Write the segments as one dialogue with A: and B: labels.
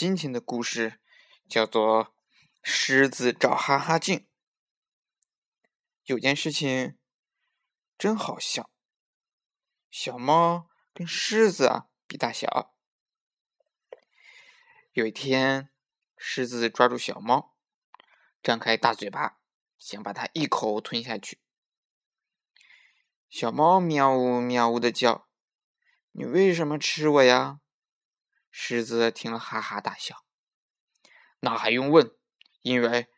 A: 今天的故事叫做《狮子找哈哈镜》。有件事情真好笑，小猫跟狮子啊比大小。有一天，狮子抓住小猫，张开大嘴巴，想把它一口吞下去。小猫喵呜喵呜的叫：“你为什么吃我呀？”狮子听了哈哈大笑。那还用问？因为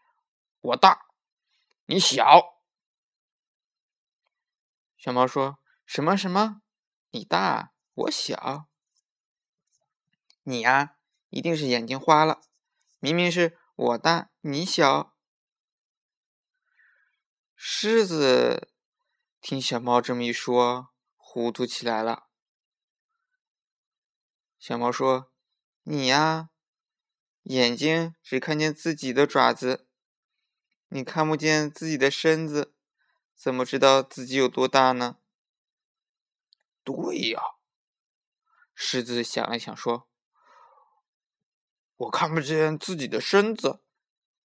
A: 我大，你小。小猫说什么什么？你大，我小？你呀，一定是眼睛花了。明明是我大，你小。狮子听小猫这么一说，糊涂起来了。小猫说：“你呀，眼睛只看见自己的爪子，你看不见自己的身子，怎么知道自己有多大呢？”对呀，狮子想了想说：“我看不见自己的身子，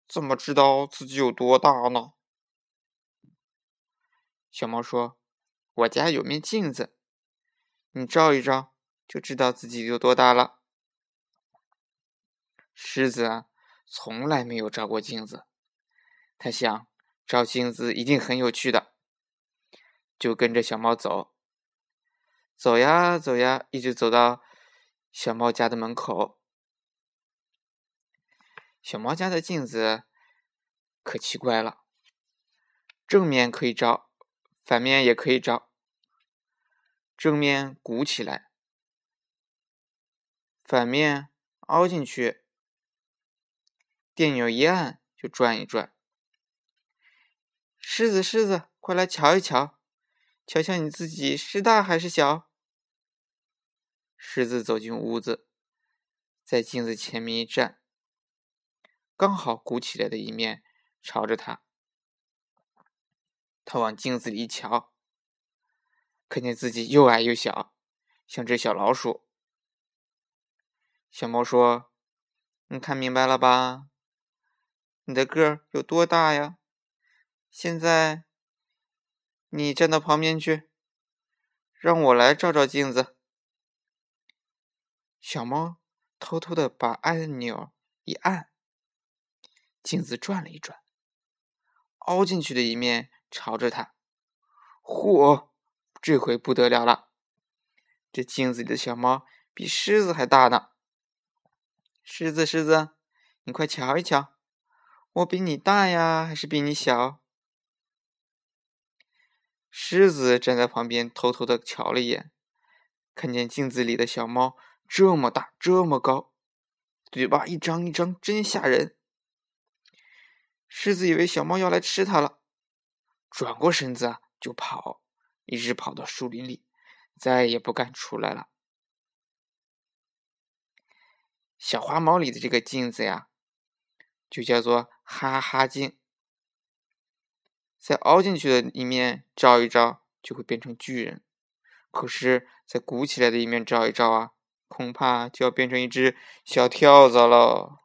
A: 怎么知道自己有多大呢？”小猫说：“我家有面镜子，你照一照。”就知道自己有多大了。狮子啊，从来没有照过镜子，他想照镜子一定很有趣的，就跟着小猫走，走呀走呀，一直走到小猫家的门口。小猫家的镜子可奇怪了，正面可以照，反面也可以照，正面鼓起来。反面凹进去，电钮一按就转一转。狮子，狮子，快来瞧一瞧，瞧瞧你自己是大还是小？狮子走进屋子，在镜子前面一站，刚好鼓起来的一面朝着他。他往镜子里一瞧，看见自己又矮又小，像只小老鼠。小猫说：“你看明白了吧？你的个儿有多大呀？现在你站到旁边去，让我来照照镜子。”小猫偷偷的把按钮一按，镜子转了一转，凹进去的一面朝着它。嚯，这回不得了了！这镜子里的小猫比狮子还大呢。狮子，狮子，你快瞧一瞧，我比你大呀，还是比你小？狮子站在旁边，偷偷的瞧了一眼，看见镜子里的小猫这么大，这么高，嘴巴一张一张，真吓人。狮子以为小猫要来吃它了，转过身子就跑，一直跑到树林里，再也不敢出来了。小花猫里的这个镜子呀，就叫做哈哈镜。在凹进去的一面照一照，就会变成巨人；可是，在鼓起来的一面照一照啊，恐怕就要变成一只小跳蚤了。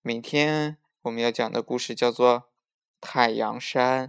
A: 每天我们要讲的故事叫做《太阳山》。